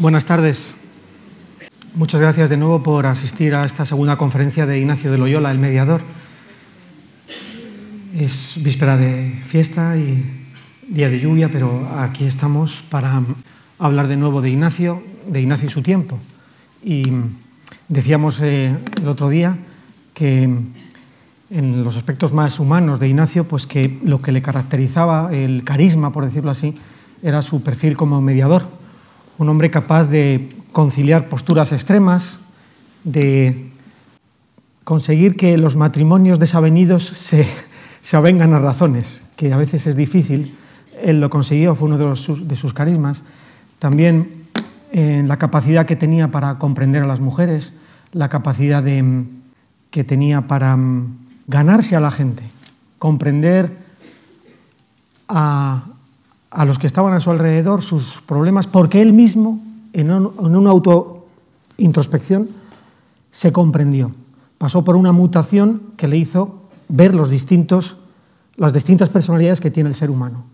Buenas tardes. Muchas gracias de nuevo por asistir a esta segunda conferencia de Ignacio de Loyola, el mediador. Es víspera de fiesta y día de lluvia, pero aquí estamos para hablar de nuevo de Ignacio, de Ignacio y su tiempo. Y decíamos eh, el otro día que en los aspectos más humanos de Ignacio, pues que lo que le caracterizaba, el carisma, por decirlo así, era su perfil como mediador un hombre capaz de conciliar posturas extremas, de conseguir que los matrimonios desavenidos se, se avengan a razones, que a veces es difícil. Él lo consiguió, fue uno de, de sus carismas. También la capacidad que tenía para comprender a las mujeres, la capacidad que tenía para mm, ganarse a la gente, comprender a, a los que estaban a su alrededor sus problemas, porque él mismo, en, una autointrospección, se comprendió. Pasó por una mutación que le hizo ver los distintos, las distintas personalidades que tiene el ser humano.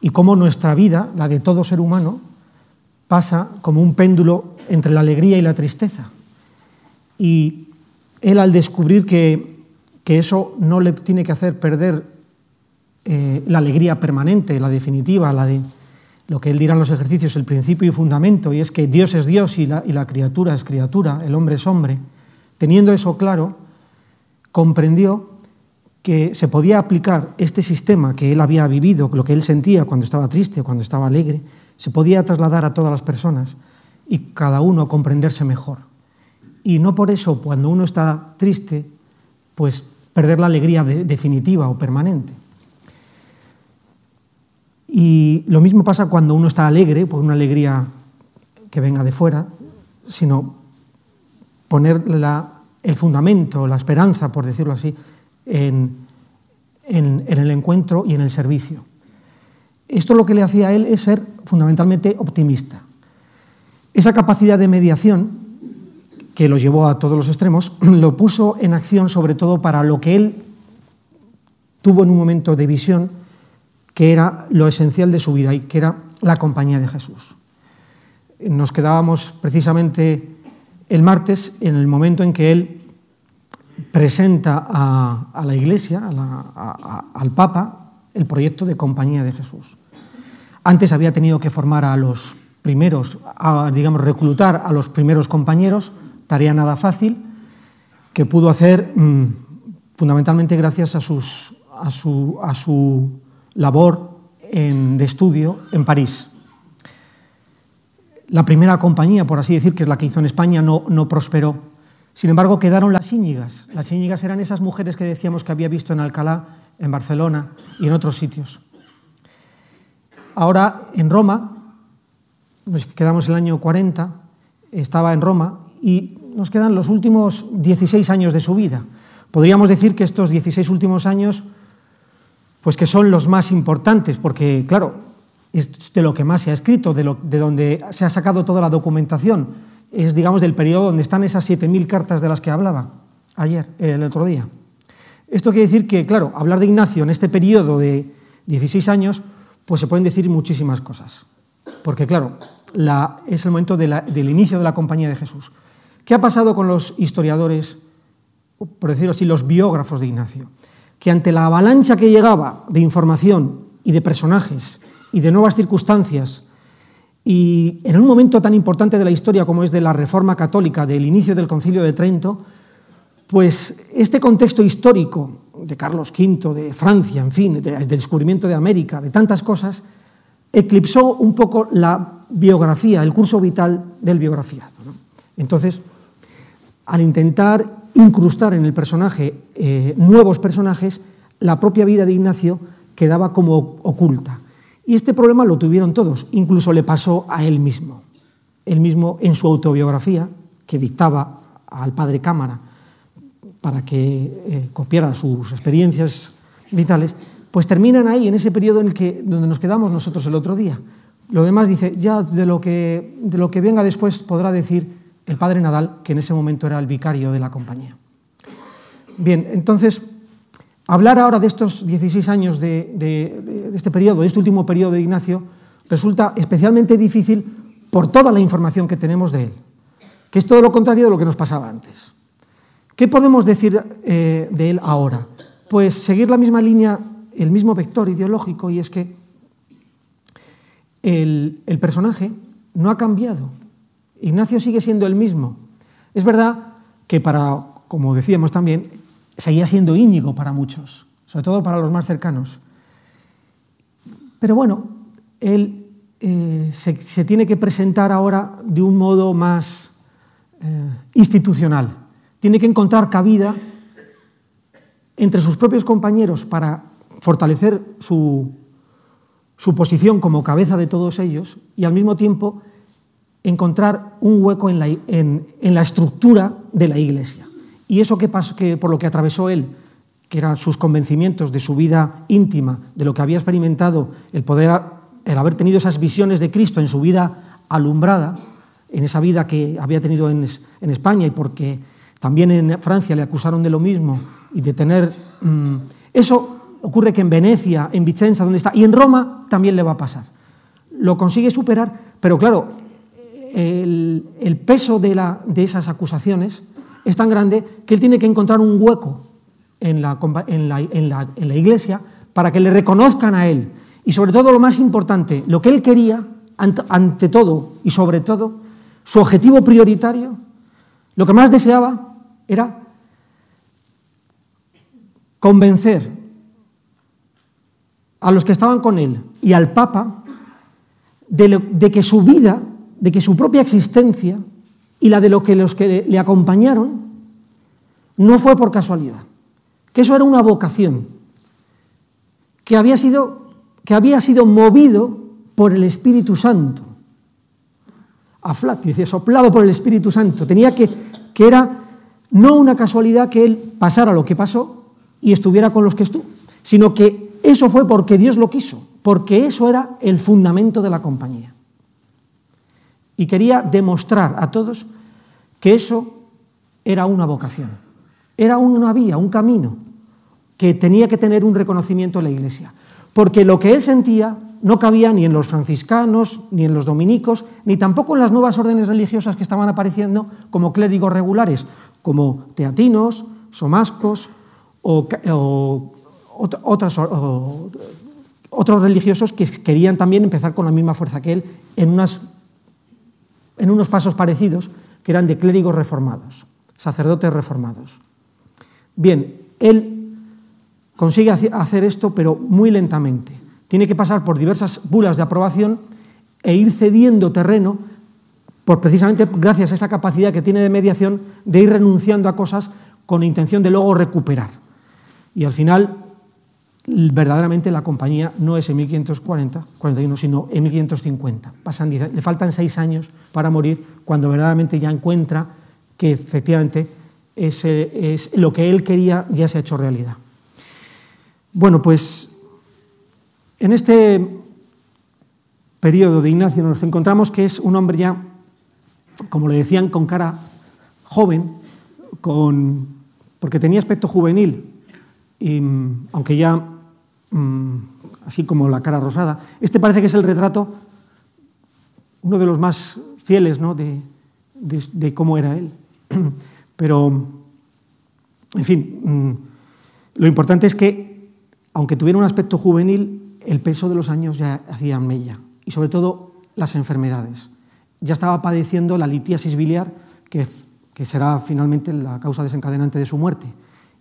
Y cómo nuestra vida, la de todo ser humano, pasa como un péndulo entre la alegría y la tristeza. Y él al descubrir que, que eso no le tiene que hacer perder eh, la alegría permanente, la definitiva, la de lo que él dirá en los ejercicios, el principio y fundamento, y es que Dios es Dios y la, y la criatura es criatura, el hombre es hombre, teniendo eso claro, comprendió que se podía aplicar este sistema que él había vivido, lo que él sentía cuando estaba triste cuando estaba alegre, se podía trasladar a todas las personas y cada uno comprenderse mejor. Y no por eso, cuando uno está triste, pues perder la alegría definitiva o permanente. Y lo mismo pasa cuando uno está alegre, por una alegría que venga de fuera, sino poner el fundamento, la esperanza, por decirlo así, en, en, el encuentro y en el servicio. Esto lo que le hacía a él es ser fundamentalmente optimista. Esa capacidad de mediación que lo llevó a todos los extremos, lo puso en acción sobre todo para lo que él tuvo en un momento de visión, que era lo esencial de su vida y que era la compañía de Jesús. Nos quedábamos precisamente el martes en el momento en que él presenta a, la Iglesia, al Papa, el proyecto de compañía de Jesús. Antes había tenido que formar a los primeros, digamos, reclutar a los primeros compañeros, tarea nada fácil, que pudo hacer mm, fundamentalmente gracias a, sus, a, su, a su labor de estudio en París. La primera compañía, por así decir, que es la que hizo en España, no, no prosperó. Sin embargo, quedaron las íñigas. Las íñigas eran esas mujeres que decíamos que había visto en Alcalá, en Barcelona y en otros sitios. Ahora, en Roma, nos quedamos el año 40, estaba en Roma y nos quedan los últimos 16 años de su vida. Podríamos decir que estos 16 últimos años pues que son los más importantes, porque, claro, es de lo que más se ha escrito, de, donde se ha sacado toda la documentación, es, digamos, del periodo donde están esas 7.000 cartas de las que hablaba ayer, el otro día. Esto quiere decir que, claro, hablar de Ignacio en este periodo de 16 años, pues se pueden decir muchísimas cosas. Porque, claro, es el momento del inicio de la compañía de Jesús. ¿Qué ha pasado con los historiadores, por decirlo así, los biógrafos de Ignacio? Que ante la avalancha que llegaba de información y de personajes y de nuevas circunstancias, y en un momento tan importante de la historia como es de la Reforma Católica, del inicio del Concilio de Trento, pues este contexto histórico de Carlos V, de Francia, en fin, del descubrimiento de América, de tantas cosas, eclipsó un poco la biografía, el curso vital del biografiado. Entonces, al intentar incrustar en el personaje eh, nuevos personajes, la propia vida de Ignacio quedaba como oculta. Y este problema lo tuvieron todos, incluso le pasó a él mismo. Él mismo en su autobiografía, que dictaba al padre Cámara para que eh, copiara sus experiencias vitales, pues terminan ahí, en ese periodo en el que, donde nos quedamos nosotros el otro día. Lo demás dice, ya de lo que, de lo que venga después podrá decir el padre Nadal, que en ese momento era el vicario de la compañía. Bien, entonces, hablar ahora de estos 16 años de, este periodo, de este último periodo de Ignacio, resulta especialmente difícil por toda la información que tenemos de él, que es todo lo contrario de lo que nos pasaba antes. ¿Qué podemos decir eh, de él ahora? Pues seguir la misma línea, el mismo vector ideológico, y es que el, el personaje no ha cambiado. Ignacio sigue siendo el mismo. Es verdad que para, como decíamos también, seguía siendo Íñigo para muchos, sobre todo para los más cercanos. Pero bueno, él eh, se, tiene que presentar ahora de un modo más eh, institucional. Tiene que encontrar cabida entre sus propios compañeros para fortalecer su, su posición como cabeza de todos ellos y al mismo tiempo encontrar un hueco en la, en, la estructura de la Iglesia. Y eso que, pasó, que por lo que atravesó él, que eran sus convencimientos de su vida íntima, de lo que había experimentado, el poder, el haber tenido esas visiones de Cristo en su vida alumbrada, en esa vida que había tenido en, en España y porque también en Francia le acusaron de lo mismo y de tener... Mmm, eso ocurre que en Venecia, en Vicenza, donde está, y en Roma también le va a pasar. Lo consigue superar, pero claro, el, peso de, de, esas acusaciones es tan grande que él tiene que encontrar un hueco en la, en, la, en, la, iglesia para que le reconozcan a él. Y sobre todo lo más importante, lo que él quería, ante, todo y sobre todo, su objetivo prioritario, lo que más deseaba era convencer a los que estaban con él y al Papa de que su vida de que su propia existencia y la de los que le acompañaron no fue por casualidad, que eso era una vocación, que había sido, que había sido movido por el Espíritu Santo. Aflat, dice, soplado por el Espíritu Santo. Tenía que, que era no una casualidad que él pasara lo que pasó y estuviera con los que estuvo, sino que eso fue porque Dios lo quiso, porque eso era el fundamento de la compañía y quería demostrar a todos que eso era una vocación, era una vía, un camino que tenía que tener un reconocimiento en la Iglesia, porque lo que él sentía no cabía ni en los franciscanos, ni en los dominicos, ni tampoco en las nuevas órdenes religiosas que estaban apareciendo como clérigos regulares, como teatinos, somascos o, o, otros religiosos que querían también empezar con la misma fuerza que él en unas en unos pasos parecidos, que eran de clérigos reformados, sacerdotes reformados. Bien, él consigue hacer esto, pero muy lentamente. Tiene que pasar por diversas bulas de aprobación e ir cediendo terreno, por precisamente gracias a esa capacidad que tiene de mediación, de ir renunciando a cosas con intención de luego recuperar. Y al final verdaderamente la compañía no es en 1540, 41, sino en 1550. Pasan, le faltan seis años para morir cuando verdaderamente ya encuentra que efectivamente ese es lo que él quería ya se ha hecho realidad. Bueno, pues en este periodo de Ignacio nos encontramos que es un hombre ya, como le decían, con cara joven, con, porque tenía aspecto juvenil, y, aunque ya mmm, así como la cara rosada. Este parece que es el retrato, uno de los más fieles de, cómo era él. Pero, en fin, mmm, lo importante es que, aunque tuviera un aspecto juvenil, el peso de los años ya hacía mella, y sobre todo las enfermedades. Ya estaba padeciendo la litiasis biliar, que, que será finalmente la causa desencadenante de su muerte,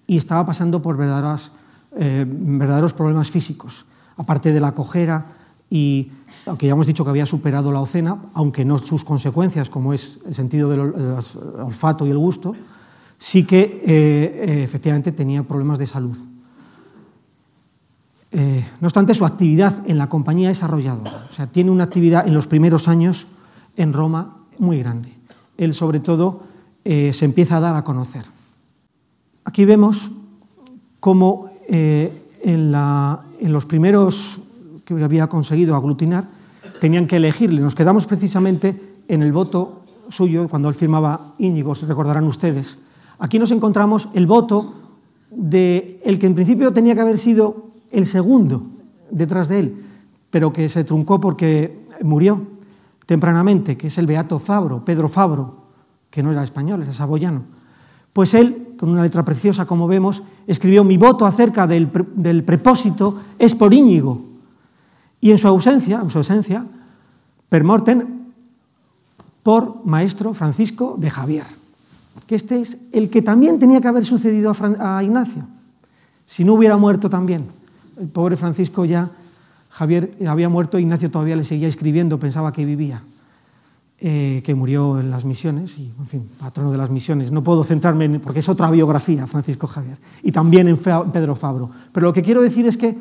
y estaba pasando por verdaderas eh, verdaderos problemas físicos, aparte de la cojera y, aunque ya hemos dicho que había superado la ocena, aunque no sus consecuencias, como es el sentido del olfato y el gusto, sí que eh, efectivamente tenía problemas de salud. Eh, no obstante, su actividad en la compañía es arrolladora, o sea, tiene una actividad en los primeros años en Roma muy grande. Él, sobre todo, eh, se empieza a dar a conocer. Aquí vemos cómo eh, en, los primeros que había conseguido aglutinar, tenían que elegirle. Nos quedamos precisamente en el voto suyo, cuando él firmaba Íñigo, recordarán ustedes. Aquí nos encontramos el voto de el que en principio tenía que haber sido el segundo detrás de él, pero que se truncó porque murió. tempranamente, que es el beato Fabro, Pedro Fabro, que no era español, era saboyano. Pues él, con una letra preciosa, como vemos, escribió mi voto acerca del, del prepósito es por Íñigo. Y en su ausencia, en su ausencia, per mortem, por maestro Francisco de Javier, que este es el que también tenía que haber sucedido a, a Ignacio, si no hubiera muerto también. El pobre Francisco ya, Javier había muerto, Ignacio todavía le seguía escribiendo, pensaba que vivía. Eh, que murió en las misiones, y, en fin, patrono de las misiones. No puedo centrarme en, porque es otra biografía, Francisco Javier, y también en Pedro Fabro. Pero lo que quiero decir es que,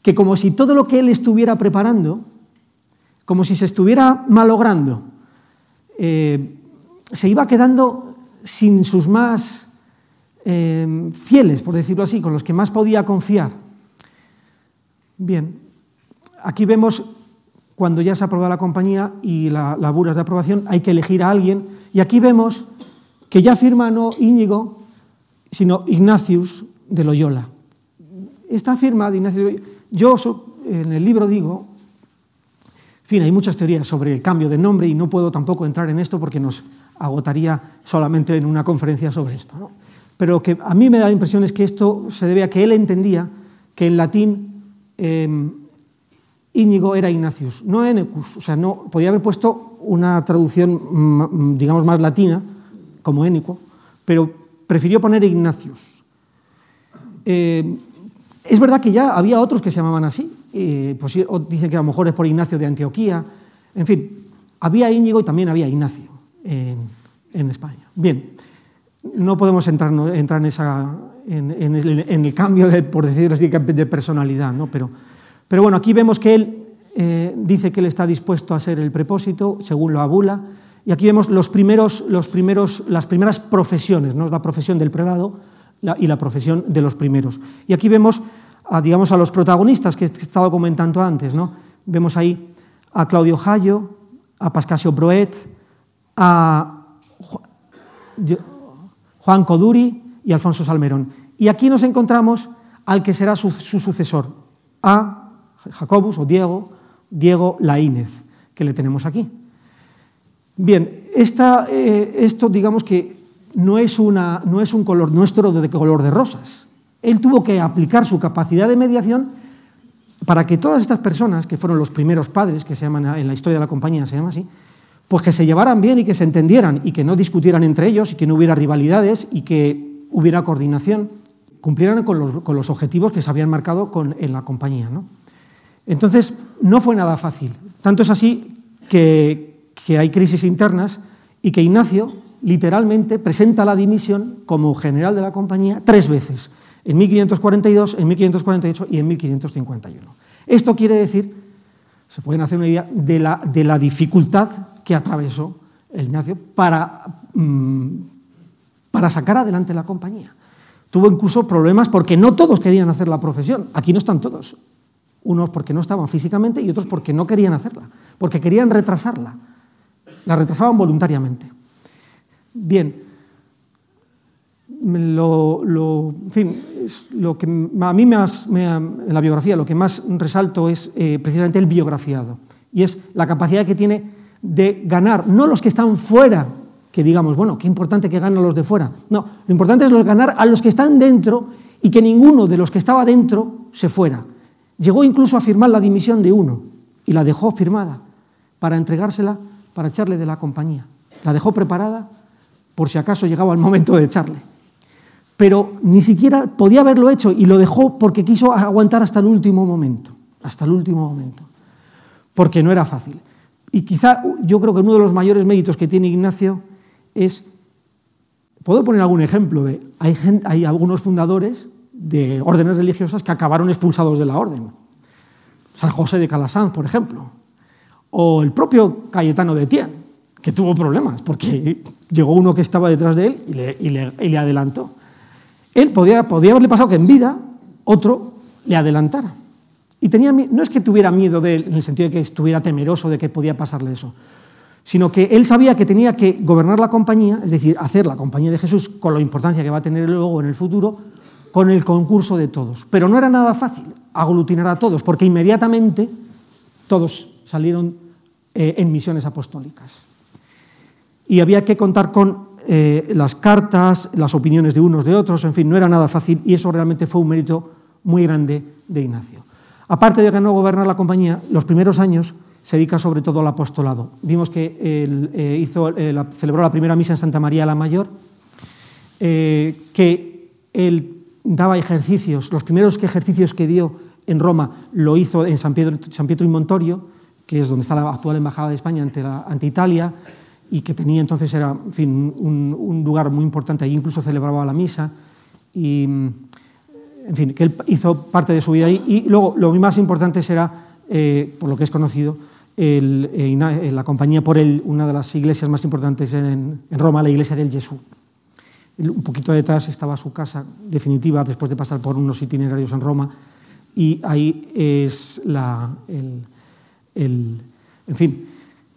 que como si todo lo que él estuviera preparando, como si se estuviera malogrando, eh, se iba quedando sin sus más eh, fieles, por decirlo así, con los que más podía confiar. Bien, aquí vemos cuando ya se ha aprobado la compañía y la, la de aprobación, hay que elegir a alguien. Y aquí vemos que ya firma no Íñigo, sino Ignacius de Loyola. Esta firma de Ignacio, yo en el libro digo, en fin, hay muchas teorías sobre el cambio de nombre y no puedo tampoco entrar en esto porque nos agotaría solamente en una conferencia sobre esto. ¿no? Pero que a mí me da la impresión es que esto se debe a que él entendía que en latín eh, Íñigo era Ignacius, no Enecus, o sea, no, podía haber puesto una traducción, mm, digamos, más latina, como Énico, pero prefirió poner Ignacius. Eh, es verdad que ya había otros que se llamaban así, eh, pues, dicen que a lo mejor es por Ignacio de Antioquía, en fin, había Íñigo y también había Ignacio en, España. Bien, no podemos entrar, en, el, en, el, cambio, de, por decirlo así, de personalidad, ¿no? pero pero bueno, aquí vemos que él eh, dice que él está dispuesto a ser el prepósito, según lo abula, y aquí vemos los primeros, los primeros, las primeras profesiones, ¿no? la profesión del prelado la, y la profesión de los primeros. Y aquí vemos a, digamos, a los protagonistas que he estado comentando antes. ¿no? Vemos ahí a Claudio Jayo, a Pascasio Broet, a Juan Coduri y Alfonso Salmerón. Y aquí nos encontramos al que será su, su sucesor, a Jacobus o Diego, Diego Laínez, que le tenemos aquí. Bien, eh, esto digamos que no es, un color nuestro de color de rosas. Él tuvo que aplicar su capacidad de mediación para que todas estas personas, que fueron los primeros padres, que se llaman en la historia de la compañía, se llama así, pues que se llevaran bien y que se entendieran y que no discutieran entre ellos y que no hubiera rivalidades y que hubiera coordinación, cumplieran con los, objetivos que se habían marcado en la compañía. ¿no? Entonces, no fue nada fácil. Tanto es así que, hay crisis internas y que Ignacio literalmente presenta la dimisión como general de la compañía tres veces, en 1542, en 1548 y en 1551. Esto quiere decir, se pueden hacer una idea de la, de la dificultad que atravesó Ignacio para, mmm, para sacar adelante la compañía. Tuvo incluso problemas porque no todos querían hacer la profesión. Aquí no están todos. Unos porque no estaban físicamente y otros porque no querían hacerla, porque querían retrasarla. La retrasaban voluntariamente. Bien, lo, lo, en fin, lo que a mí me, me, en la biografía lo que más resalto es eh, precisamente el biografiado y es la capacidad que tiene de ganar, no los que están fuera, que digamos, bueno, qué importante que ganen los de fuera. No, lo importante es ganar a los que están dentro y que ninguno de los que estaba dentro se fuera. Llegó incluso a firmar la dimisión de uno y la dejó firmada para entregársela, para echarle de la compañía. La dejó preparada por si acaso llegaba el momento de echarle. Pero ni siquiera podía haberlo hecho y lo dejó porque quiso aguantar hasta el último momento, hasta el último momento, porque no era fácil. Y quizá yo creo que uno de los mayores méritos que tiene Ignacio es, puedo poner algún ejemplo hay, hay algunos fundadores de órdenes religiosas que acabaron expulsados de la orden. San José de Calasanz, por ejemplo, o el propio Cayetano de Tien, que tuvo problemas porque llegó uno que estaba detrás de él y le, y le, adelantó. Él podía, podía, haberle pasado que en vida otro le adelantara. Y tenía, no es que tuviera miedo de él, en el sentido de que estuviera temeroso de que podía pasarle eso, sino que él sabía que tenía que gobernar la compañía, es decir, hacer la compañía de Jesús con la importancia que va a tener luego en el futuro, con el concurso de todos. Pero no era nada fácil aglutinar a todos, porque inmediatamente todos salieron eh, en misiones apostólicas. Y había que contar con eh, las cartas, las opiniones de unos de otros, en fin, no era nada fácil y eso realmente fue un mérito muy grande de Ignacio. Aparte de que no gobernar la compañía, los primeros años se dedica sobre todo al apostolado. Vimos que eh, hizo, celebró la primera misa en Santa María la Mayor, que él daba ejercicios, los primeros ejercicios que dio en Roma lo hizo en San, Pedro, San Pietro y Montorio, que es donde está la actual Embajada de España ante, Italia, y que tenía entonces era en fin, un, lugar muy importante, allí incluso celebraba la misa, y en fin, que él hizo parte de su vida ahí, y luego lo más importante será, eh, por lo que es conocido, el, eh, la compañía por el, una de las iglesias más importantes en, en Roma, la iglesia del Jesús. Un poquito detrás estaba su casa definitiva después de pasar por unos itinerarios en Roma y ahí es la, el, el, en fin,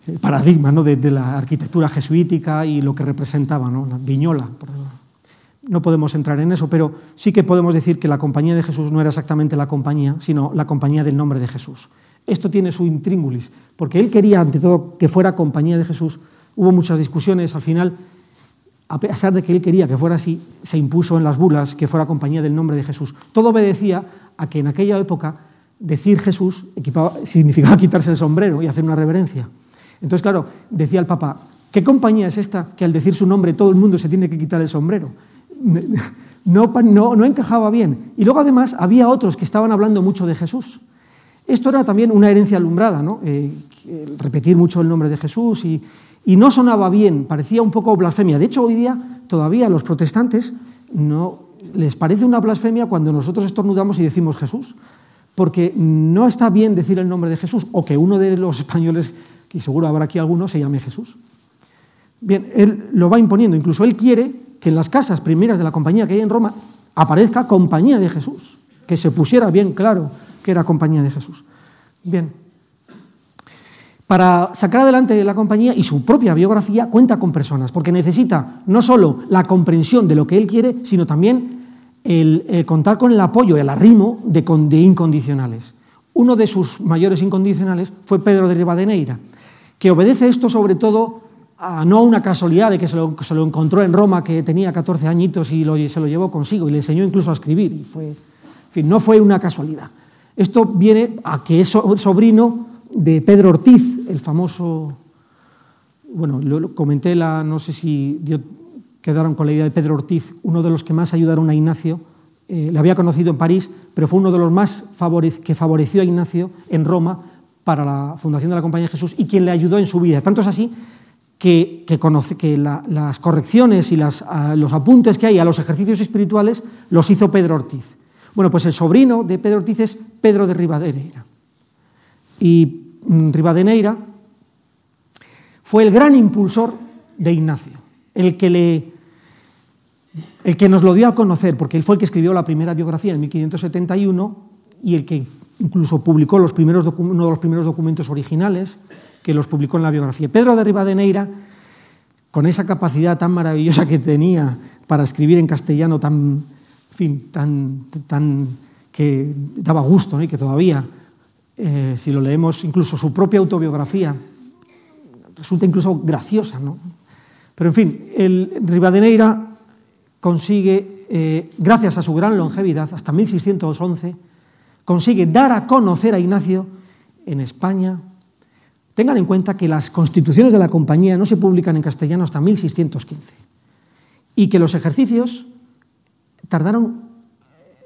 el paradigma ¿no? de, la arquitectura jesuítica y lo que representaba, ¿no? la viñola. No podemos entrar en eso, pero sí que podemos decir que la compañía de Jesús no era exactamente la compañía, sino la compañía del nombre de Jesús. Esto tiene su intríngulis, porque él quería, ante todo, que fuera compañía de Jesús. Hubo muchas discusiones, al final, a pesar de que él quería que fuera así, se impuso en las bulas que fuera compañía del nombre de Jesús. Todo obedecía a que en aquella época decir Jesús significaba quitarse el sombrero y hacer una reverencia. Entonces, claro, decía el Papa, ¿qué compañía es esta que al decir su nombre todo el mundo se tiene que quitar el sombrero? No encajaba bien. Y luego, además, había otros que estaban hablando mucho de Jesús. Esto era también una herencia alumbrada, ¿no? Eh, repetir mucho el nombre de Jesús y, y, no sonaba bien, parecía un poco blasfemia. De hecho, hoy día todavía a los protestantes no les parece una blasfemia cuando nosotros estornudamos y decimos Jesús, porque no está bien decir el nombre de Jesús o que uno de los españoles, y seguro habrá aquí alguno, se llame Jesús. Bien, él lo va imponiendo, incluso él quiere que en las casas primeras de la compañía que hay en Roma aparezca compañía de Jesús, que se pusiera bien claro que era compañía de Jesús. Bien. Para sacar adelante la compañía y su propia biografía cuenta con personas, porque necesita no solo la comprensión de lo que él quiere, sino también el, el contar con el apoyo, el arrimo de, incondicionales. Uno de sus mayores incondicionales fue Pedro de Rivadeneira, que obedece esto sobre todo a no una casualidad de que se lo, encontró en Roma, que tenía 14 añitos y se lo llevó consigo y le enseñó incluso a escribir. Y no fue una casualidad. Esto viene a que es sobrino de Pedro Ortiz, el famoso, bueno, lo comenté, la, no sé si quedaron con la idea de Pedro Ortiz, uno de los que más ayudaron a Ignacio, eh, le había conocido en París, pero fue uno de los más que favoreció a Ignacio en Roma para la fundación de la Compañía de Jesús y quien le ayudó en su vida. Tanto es así que, que, conoce, que la, las correcciones y las, a, los apuntes que hay a los ejercicios espirituales los hizo Pedro Ortiz. Bueno, pues el sobrino de Pedro Ortiz es Pedro de Rivadeneira. Y Rivadeneira fue el gran impulsor de Ignacio, el que, el que nos lo dio a conocer, porque él fue el que escribió la primera biografía en 1571 y el que incluso publicó los primeros uno de los primeros documentos originales que los publicó en la biografía. Pedro de Rivadeneira, con esa capacidad tan maravillosa que tenía para escribir en castellano tan, fin, tan, tan que daba gusto y que todavía, eh, si lo leemos, incluso su propia autobiografía, resulta incluso graciosa. ¿no? Pero en fin, el Rivadeneira consigue, eh, gracias a su gran longevidad, hasta 1611, consigue dar a conocer a Ignacio en España. Tengan en cuenta que las constituciones de la compañía no se publican en castellano hasta 1615 y que los ejercicios tardaron,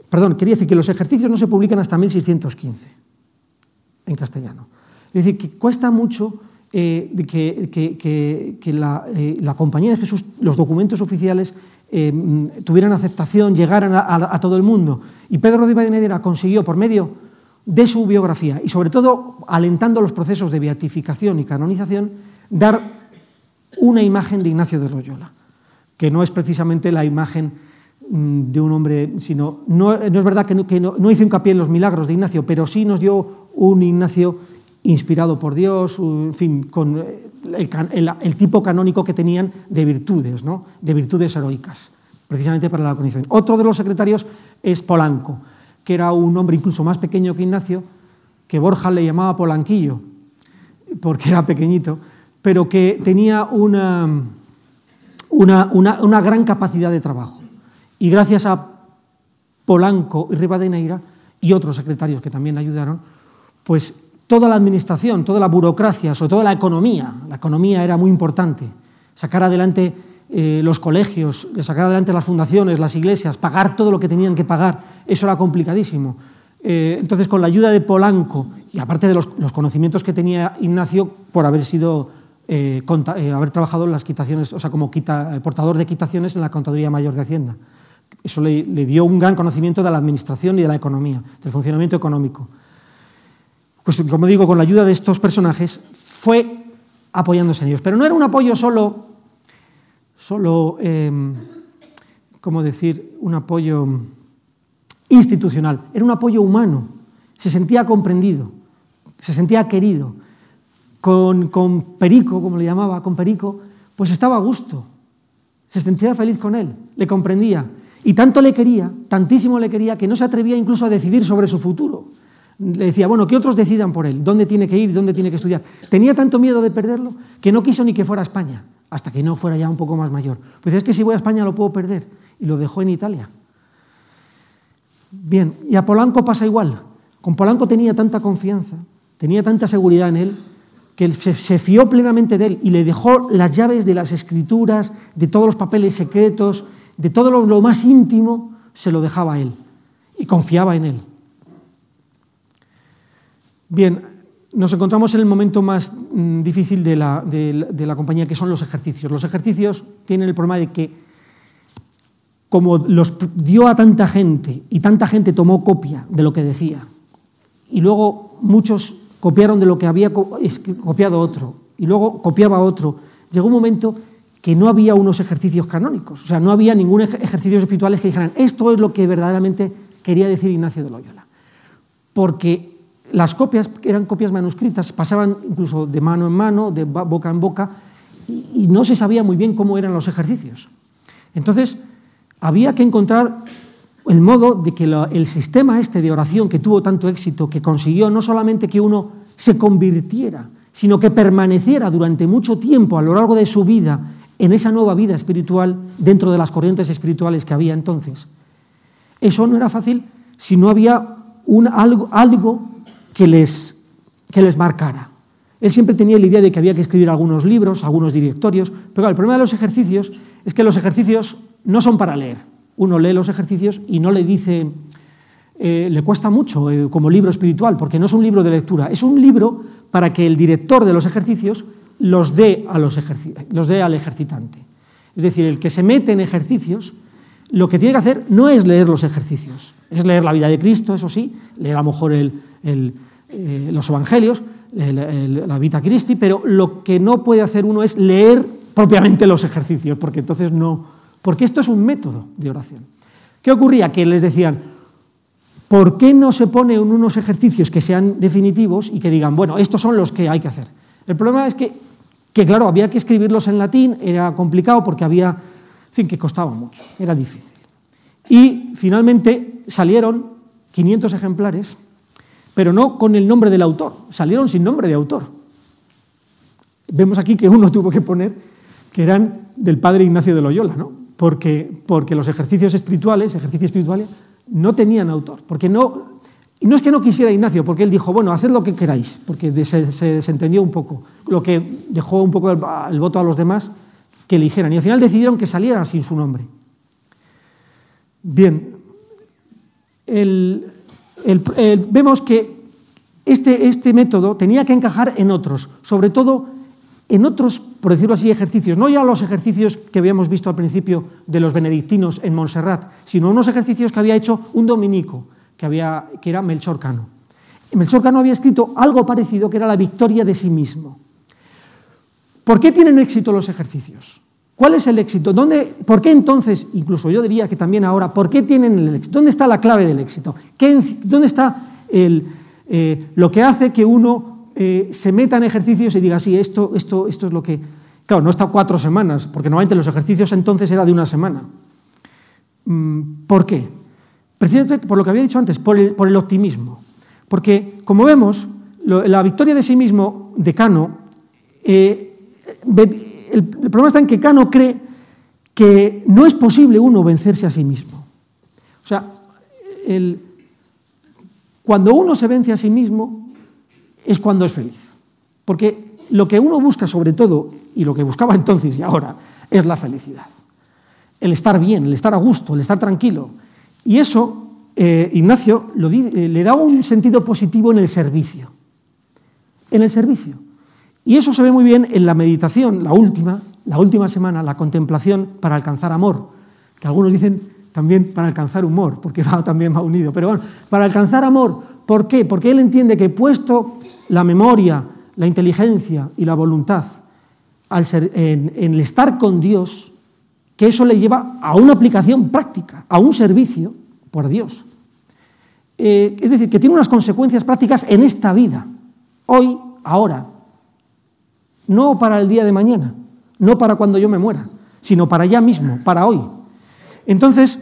perdón, quería decir que los ejercicios no se publican hasta 1615 en castellano. Es decir, que cuesta mucho eh, que, que, que, la, eh, la, Compañía de Jesús, los documentos oficiales, eh, tuvieran aceptación, llegaran a, todo el mundo. Y Pedro de Badenedera consiguió, por medio de su biografía y sobre todo alentando los procesos de beatificación y canonización, dar una imagen de Ignacio de Loyola, que no es precisamente la imagen Mm, de un hombre, sino no, no es verdad que, no, que no, no, hincapié en los milagros de Ignacio, pero sí nos dio un Ignacio inspirado por Dios, en fin, con el, el, tipo canónico que tenían de virtudes, ¿no? de virtudes heroicas, precisamente para la condición. Otro de los secretarios es Polanco, que era un hombre incluso más pequeño que Ignacio, que Borja le llamaba Polanquillo. porque era pequeñito, pero que tenía una, una, una, una gran capacidad de trabajo. Y gracias a Polanco y Rivadeneira y otros secretarios que también ayudaron, pues toda la administración, toda la burocracia, sobre todo la economía, la economía era muy importante, sacar adelante eh, los colegios, sacar adelante las fundaciones, las iglesias, pagar todo lo que tenían que pagar, eso era complicadísimo. Eh, entonces, con la ayuda de Polanco y aparte de los, conocimientos que tenía Ignacio por haber sido eh, haber trabajado en las quitaciones, o sea, como portador de quitaciones en la Contaduría Mayor de Hacienda. Eso le, dio un gran conocimiento de la administración y de la economía, del funcionamiento económico. Pues, como digo, con la ayuda de estos personajes fue apoyándose en ellos. Pero no era un apoyo solo, solo eh, ¿cómo decir? Un apoyo institucional, era un apoyo humano. Se sentía comprendido, se sentía querido. Con, con Perico, como le llamaba, con Perico, pues estaba a gusto. Se sentía feliz con él, le comprendía. Y tanto le quería, tantísimo le quería, que no se atrevía incluso a decidir sobre su futuro. Le decía, bueno, que otros decidan por él, dónde tiene que ir, dónde tiene que estudiar. Tenía tanto miedo de perderlo que no quiso ni que fuera a España, hasta que no fuera ya un poco más mayor. Pues es que si voy a España lo puedo perder. Y lo dejó en Italia. Bien, y a Polanco pasa igual. Con Polanco tenía tanta confianza, tenía tanta seguridad en él, que se, se, fió plenamente de él y le dejó las llaves de las escrituras, de todos los papeles secretos, de todo lo, lo más íntimo, se lo dejaba a él y confiaba en él. Bien, nos encontramos en el momento más mm, difícil de la, de, la compañía, que son los ejercicios. Los ejercicios tienen el problema de que como los dio a tanta gente y tanta gente tomó copia de lo que decía, y luego muchos copiaron de lo que había copiado otro, y luego copiaba otro, llegó un momento que no había unos ejercicios canónicos, o sea, no había ningún ejercicio espirituales que dijeran, esto es lo que verdaderamente quería decir Ignacio de Loyola. Porque las copias eran copias manuscritas, pasaban incluso de mano en mano, de boca en boca, y no se sabía muy bien cómo eran los ejercicios. Entonces, había que encontrar el modo de que el sistema este de oración que tuvo tanto éxito, que consiguió no solamente que uno se convirtiera, sino que permaneciera durante mucho tiempo a lo largo de su vida en esa nueva vida espiritual dentro de las corrientes espirituales que había entonces. Eso no era fácil si no había algo que, les, que les marcara. Él siempre tenía la idea de que había que escribir algunos libros, algunos directorios, pero el problema de los ejercicios es que los ejercicios no son para leer. Uno lee los ejercicios y no le dice, eh, le cuesta mucho eh, como libro espiritual, porque no es un libro de lectura, es un libro para que el director de los ejercicios los dé, a los los dé al ejercitante. Es decir, el que se mete en ejercicios, lo que tiene que hacer no es leer los ejercicios, es leer la vida de Cristo, eso sí, leer a lo mejor el, el, eh, los evangelios, el, la Vita Christi, pero lo que no puede hacer uno es leer propiamente los ejercicios, porque entonces no, porque esto es un método de oración. ¿Qué ocurría? Que les decían, ¿por qué no se ponen unos ejercicios que sean definitivos y que digan, bueno, estos son los que hay que hacer? El problema es que, que claro, había que escribirlos en latín, era complicado porque había, en fin, que costaba mucho, era difícil. Y finalmente salieron 500 ejemplares, pero no con el nombre del autor, salieron sin nombre de autor. Vemos aquí que uno tuvo que poner que eran del padre Ignacio de Loyola, ¿no? porque, porque los ejercicios espirituales, ejercicios espirituales, no tenían autor. Porque no, y no es que no quisiera Ignacio, porque él dijo, bueno, haced lo que queráis, porque se, se desentendió un poco, lo que dejó un poco el, el, voto a los demás que eligieran. Y al final decidieron que salieran sin su nombre. Bien, el, vemos que este, este método tenía que encajar en otros, sobre todo en otros, por decirlo así, ejercicios, no ya los ejercicios que habíamos visto al principio de los benedictinos en Montserrat, sino unos ejercicios que había hecho un dominico, que, había, que era Melchor Cano. Melchor Cano había escrito algo parecido, que era la victoria de sí mismo. ¿Por qué tienen éxito los ejercicios? ¿Cuál es el éxito? ¿Dónde, ¿Por qué entonces, incluso yo diría que también ahora, ¿por qué tienen el éxito? ¿Dónde está la clave del éxito? ¿Qué, ¿Dónde está el, eh, lo que hace que uno eh, se meta en ejercicios y diga, sí, esto, esto, esto es lo que... Claro, no está cuatro semanas, porque normalmente los ejercicios entonces era de una semana. Mm, ¿Por qué? Precisamente por lo que había dicho antes, por el, por el optimismo. Porque, como vemos, la victoria de sí mismo de Cano, eh, el, problema está en que Cano cree que no es posible uno vencerse a sí mismo. O sea, cuando uno se vence a sí mismo es cuando es feliz. Porque lo que uno busca sobre todo, y lo que buscaba entonces y ahora, es la felicidad. El estar bien, el estar a gusto, el estar tranquilo. Y eso, eh, Ignacio eh, le da un sentido positivo en el servicio. En el servicio. Y eso se ve muy bien en la meditación, la última, la última semana, la contemplación para alcanzar amor, que algunos dicen también para alcanzar humor, porque va, también va unido. Pero bueno, para alcanzar amor, ¿por qué? Porque él entiende que puesto la memoria, la inteligencia y la voluntad en, el estar con Dios, que eso le lleva a una aplicación práctica, a un servicio por Dios. Eh, es decir, que tiene unas consecuencias prácticas en esta vida, hoy, ahora, no para el día de mañana, no para cuando yo me muera, sino para ya mismo, para hoy. Entonces,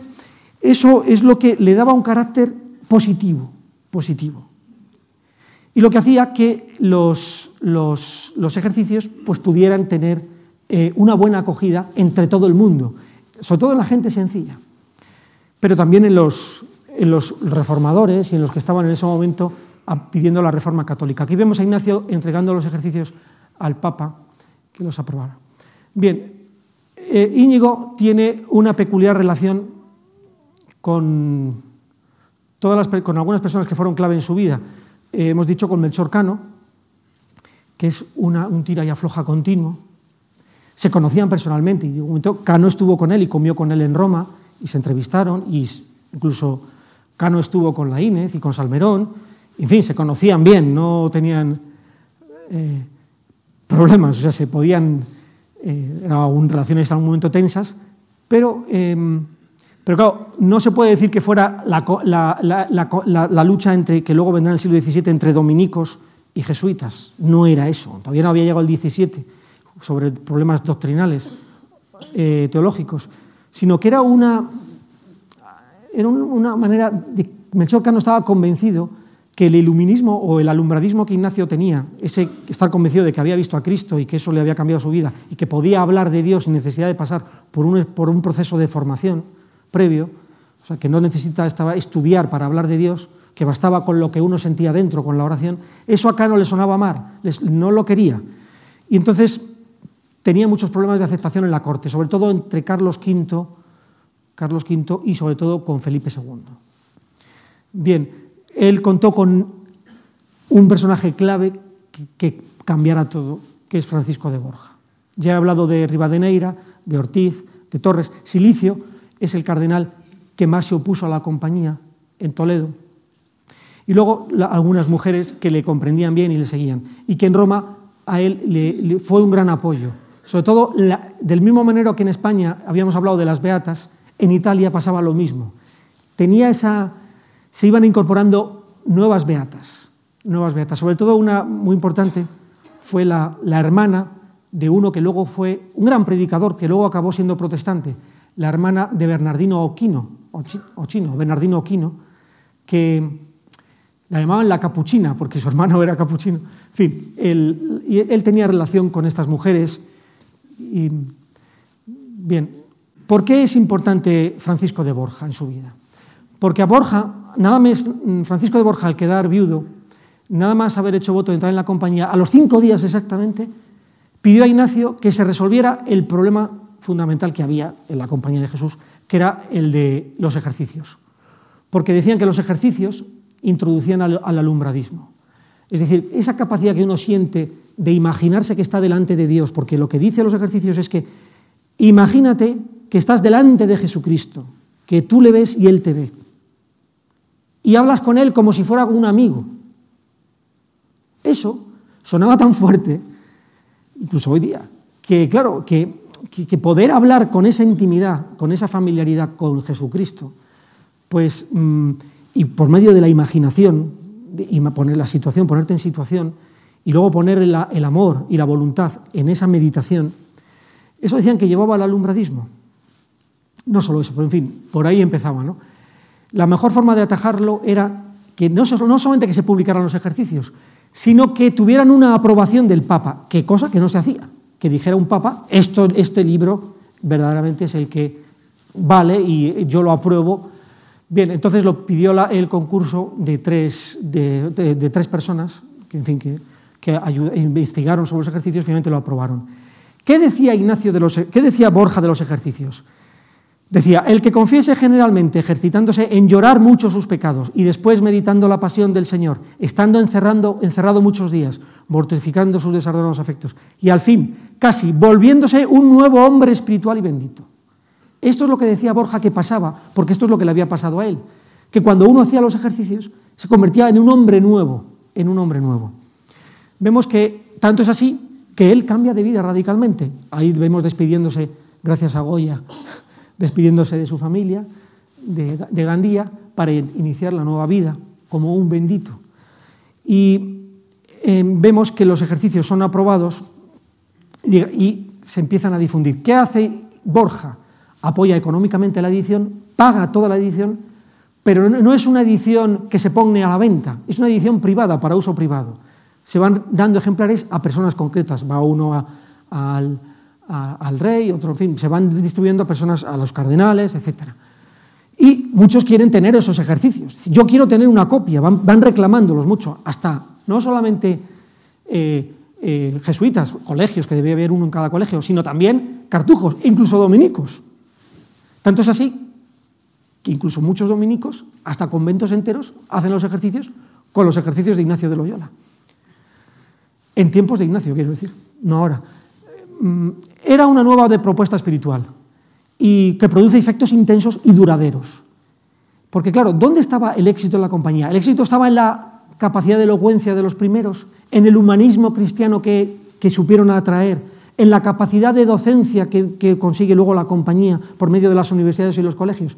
eso es lo que le daba un carácter positivo, positivo. Y lo que hacía que los, los, ejercicios pues, pudieran tener eh, una buena acogida entre todo el mundo, sobre todo en la gente sencilla, pero también en los, en los reformadores y en los que estaban en ese momento pidiendo la reforma católica. Aquí vemos a Ignacio entregando los ejercicios al Papa que los aprobara. Bien, eh, Íñigo tiene una peculiar relación con, todas las, con algunas personas que fueron clave en su vida. Eh, hemos dicho con Melchor Cano, que es un tira y afloja continuo. Se conocían personalmente y un momento Cano estuvo con él y comió con él en Roma y se entrevistaron y incluso Cano estuvo con la Inés y con Salmerón. En fin, se conocían bien, no tenían... Eh, problemas, o sea, se podían, eh, eran relaciones en un momento tensas, pero, em, pero claro, no se puede decir que fuera la, la, lucha entre, que luego vendrá en el siglo XVII entre dominicos y jesuitas, no era eso, todavía no había llegado el XVII sobre problemas doctrinales, eh, teológicos, sino que era una, era una manera de... Melchor Cano estaba convencido que el iluminismo o el alumbradismo que Ignacio tenía, ese estar convencido de que había visto a Cristo y que eso le había cambiado su vida y que podía hablar de Dios sin necesidad de pasar por un, por un proceso de formación previo, o sea, que no necesitaba estudiar para hablar de Dios, que bastaba con lo que uno sentía dentro, con la oración, eso acá no le sonaba mal, no lo quería. Y entonces tenía muchos problemas de aceptación en la corte, sobre todo entre Carlos V, Carlos V y sobre todo con Felipe II. Bien, él contó con un personaje clave que, cambiara todo, que es Francisco de Borja. Ya he hablado de Rivadeneira, de Ortiz, de Torres. Silicio es el cardenal que más se opuso a la compañía en Toledo. Y luego algunas mujeres que le comprendían bien y le seguían. Y que en Roma a él le, fue un gran apoyo. Sobre todo, del mismo manera que en España habíamos hablado de las beatas, en Italia pasaba lo mismo. Tenía esa, se iban incorporando nuevas beatas, nuevas beatas. Sobre todo una muy importante fue la, hermana de uno que luego fue un gran predicador, que luego acabó siendo protestante, la hermana de Bernardino Oquino, o chino, Bernardino Oquino, que la llamaban la capuchina, porque su hermano era capuchino. En fin, él, él tenía relación con estas mujeres. Y, bien, ¿por qué es importante Francisco de Borja en su vida? Porque a Borja, nada más, mm, Francisco de Borja, al quedar viudo, nada más haber hecho voto de entrar en la compañía, a los cinco días exactamente, pidió a Ignacio que se resolviera el problema fundamental que había en la compañía de Jesús, que era el de los ejercicios. Porque decían que los ejercicios introducían al, alumbradismo. Es decir, esa capacidad que uno siente de imaginarse que está delante de Dios, porque lo que dice los ejercicios es que imagínate que estás delante de Jesucristo, que tú le ves y Él te ve y hablas con él como si fuera un amigo. Eso sonaba tan fuerte, incluso hoy día, que claro, que, poder hablar con esa intimidad, con esa familiaridad con Jesucristo, pues, mm, y por medio de la imaginación, y poner la situación, ponerte en situación, y luego poner el, el amor y la voluntad en esa meditación, eso decían que llevaba al alumbradismo. No solo eso, pero en fin, por ahí empezaba, ¿no? La mejor forma de atajarlo era que no, solamente que se publicaran los ejercicios, sino que tuvieran una aprobación del Papa, que cosa que no se hacía, que dijera un Papa, esto, este libro verdaderamente es el que vale y yo lo apruebo. Bien, entonces lo pidió el concurso de tres, de, tres personas, que investigaron sobre los ejercicios, finalmente lo aprobaron. ¿Qué decía, Ignacio de los, ¿Qué decía Borja de los ejercicios? Decía, el que confiese generalmente ejercitándose en llorar mucho sus pecados y después meditando la pasión del Señor, estando encerrando, encerrado muchos días, mortificando sus desordenados afectos y al fin, casi volviéndose un nuevo hombre espiritual y bendito. Esto es lo que decía Borja que pasaba, porque esto es lo que le había pasado a él, que cuando uno hacía los ejercicios se convertía en un hombre nuevo, en un hombre nuevo. Vemos que tanto es así que él cambia de vida radicalmente. Ahí vemos despidiéndose, gracias a Goya, despidiéndose de su familia, de, Gandía, para iniciar la nueva vida como un bendito. Y eh, vemos que los ejercicios son aprobados y, se empiezan a difundir. ¿Qué hace Borja? Apoya económicamente la edición, paga toda la edición, pero no es una edición que se pone a la venta, es una edición privada, para uso privado. Se van dando ejemplares a personas concretas, va uno al, al rey, otro, en fin, se van distribuyendo personas, a los cardenales, etc. Y muchos quieren tener esos ejercicios. Yo quiero tener una copia, van, reclamándolos mucho, hasta no solamente eh, eh, jesuitas, colegios, que debe haber uno en cada colegio, sino también cartujos, incluso dominicos. Tanto es así que incluso muchos dominicos, hasta conventos enteros, hacen los ejercicios con los ejercicios de Ignacio de Loyola. En tiempos de Ignacio, quiero decir, no ahora. Era una nueva de propuesta espiritual y que produce efectos intensos y duraderos. Porque claro, ¿dónde estaba el éxito de la compañía? El éxito estaba en la capacidad de elocuencia de los primeros, en el humanismo cristiano que, que supieron atraer, en la capacidad de docencia que, que, consigue luego la compañía por medio de las universidades y los colegios.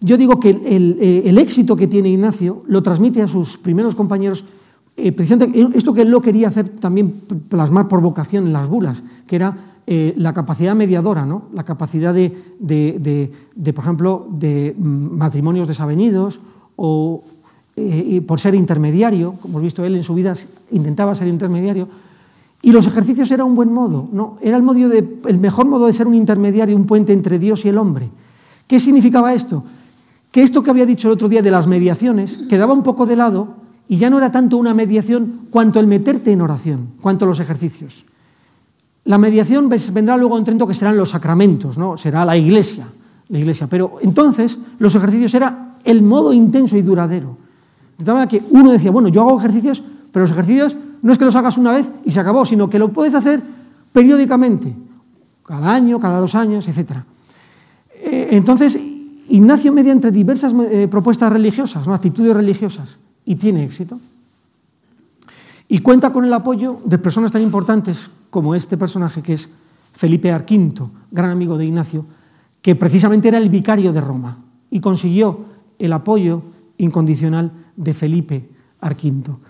Yo digo que el, el, eh, éxito que tiene Ignacio lo transmite a sus primeros compañeros eh, precisamente esto que él lo quería hacer también plasmar por vocación en las bulas, que era eh, la capacidad mediadora, ¿no? la capacidad de, de, de, por ejemplo, de mm, matrimonios desavenidos o eh, por ser intermediario, como hemos visto él en su vida intentaba ser intermediario, y los ejercicios era un buen modo, ¿no? era el, modo de, el mejor modo de ser un intermediario, un puente entre Dios y el hombre. ¿Qué significaba esto? Que esto que había dicho el otro día de las mediaciones quedaba un poco de lado y ya no era tanto una mediación cuanto el meterte en oración, cuanto los ejercicios. La mediación vendrá luego en Trento que serán los sacramentos, ¿no? será la iglesia, la iglesia. Pero entonces los ejercicios era el modo intenso y duradero. De tal manera que uno decía, bueno, yo hago ejercicios, pero los ejercicios no es que los hagas una vez y se acabó, sino que lo puedes hacer periódicamente, cada año, cada dos años, etc. Eh, entonces, Ignacio media entre diversas eh, propuestas religiosas, ¿no? actitudes religiosas, y tiene éxito. Y cuenta con el apoyo de personas tan importantes como este personaje que es Felipe Arquinto, gran amigo de Ignacio, que precisamente era el vicario de Roma y consiguió el apoyo incondicional de Felipe Arquinto,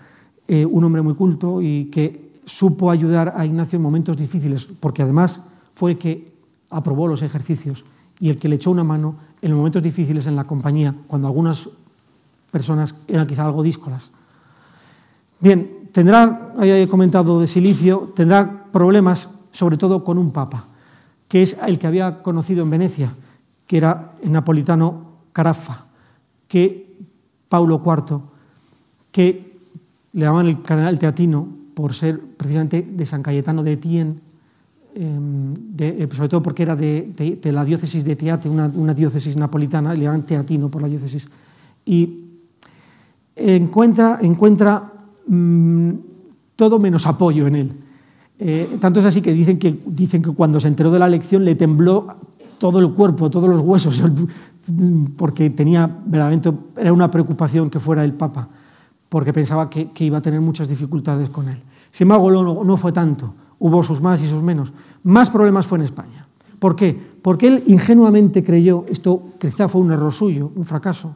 eh, un hombre muy culto y que supo ayudar a Ignacio en momentos difíciles, porque además fue el que aprobó los ejercicios y el que le echó una mano en momentos difíciles en la compañía, cuando algunas personas eran quizá algo díscolas. Bien, tendrá, he comentado de silicio, tendrá problemas sobre todo con un papa, que es el que había conocido en Venecia, que era el napolitano Carafa, que Paulo IV, que le llamaban el cardenal teatino por ser precisamente de San Cayetano de Etienne, em, eh, sobre todo porque era de la diócesis de Teate, una, una, diócesis napolitana, le llaman teatino por la diócesis. Y encuentra, encuentra mmm, todo menos apoyo en él. Eh, tanto es así que dicen, que dicen que cuando se enteró de la elección le tembló todo el cuerpo, todos los huesos, porque tenía verdaderamente, era una preocupación que fuera el Papa, porque pensaba que, que iba a tener muchas dificultades con él. Sin embargo, no, no fue tanto, hubo sus más y sus menos. Más problemas fue en España. ¿Por qué? Porque él ingenuamente creyó, esto quizá fue un error suyo, un fracaso,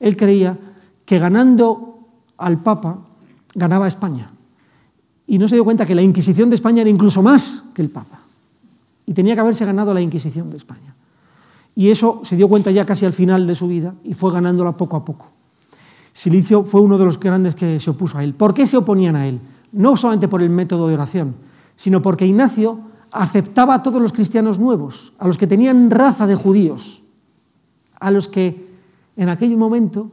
él creía que ganando al Papa ganaba España. Y no se dio cuenta que la Inquisición de España era incluso más que el Papa. Y tenía que haberse ganado la Inquisición de España. Y eso se dio cuenta ya casi al final de su vida y fue ganándola poco a poco. Silicio fue uno de los grandes que se opuso a él. ¿Por qué se oponían a él? No solamente por el método de oración, sino porque Ignacio aceptaba a todos los cristianos nuevos, a los que tenían raza de judíos, a los que en aquel momento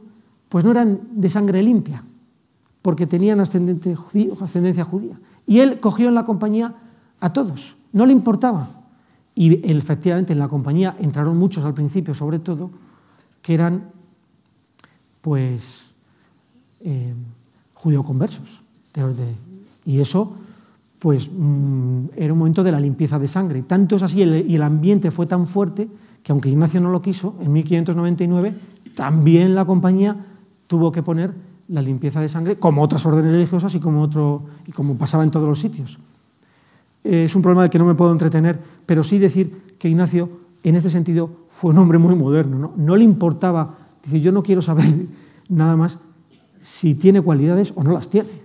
pues no eran de sangre limpia, porque tenían ascendencia judía. Y él cogió en la compañía a todos, no le importaba. Y efectivamente en la compañía entraron muchos al principio, sobre todo, que eran pues eh, conversos Y eso pues mm, era un momento de la limpieza de sangre. Tanto es así y el ambiente fue tan fuerte que aunque Ignacio no lo quiso, en 1599 también la compañía tuvo que poner la limpieza de sangre, como otras órdenes religiosas y como, otro, y como pasaba en todos los sitios. Es un problema del que no me puedo entretener, pero sí decir que Ignacio, en este sentido, fue un hombre muy moderno. No, le importaba, decir, yo no quiero saber nada más si tiene cualidades o no las tiene.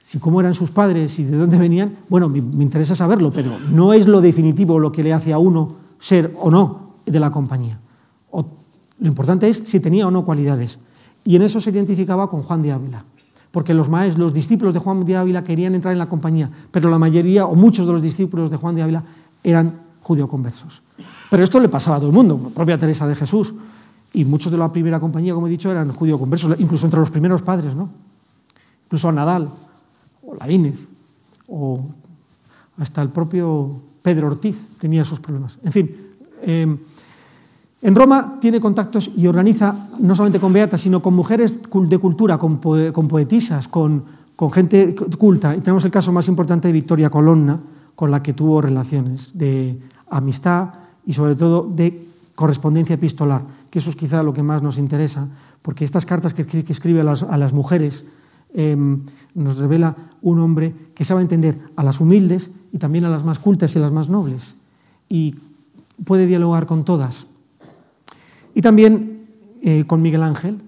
Si cómo eran sus padres y de dónde venían, bueno, me, interesa saberlo, pero no es lo definitivo lo que le hace a uno ser o no de la compañía. Lo importante es si tenía o no cualidades. Y en eso se identificaba con Juan de Ávila, porque los maestros, los discípulos de Juan de Ávila querían entrar en la compañía, pero la mayoría o muchos de los discípulos de Juan de Ávila eran judío-conversos. Pero esto le pasaba a todo el mundo, la propia Teresa de Jesús, y muchos de la primera compañía, como he dicho, eran judío-conversos, incluso entre los primeros padres, ¿no? Incluso a Nadal, o Laínez, o hasta el propio Pedro Ortiz tenía sus problemas. En fin, eh, en Roma tiene contactos y organiza no solamente con beatas, sino con mujeres de cultura, con, poetisas, con, gente culta. Y tenemos el caso más importante de Victoria Colonna, con la que tuvo relaciones de amistad y sobre todo de correspondencia epistolar, que eso es quizá lo que más nos interesa, porque estas cartas que, escribe a las, mujeres em, nos revela un hombre que sabe entender a las humildes y también a las más cultas y a las más nobles, y puede dialogar con todas. Y también eh, con Miguel Ángel,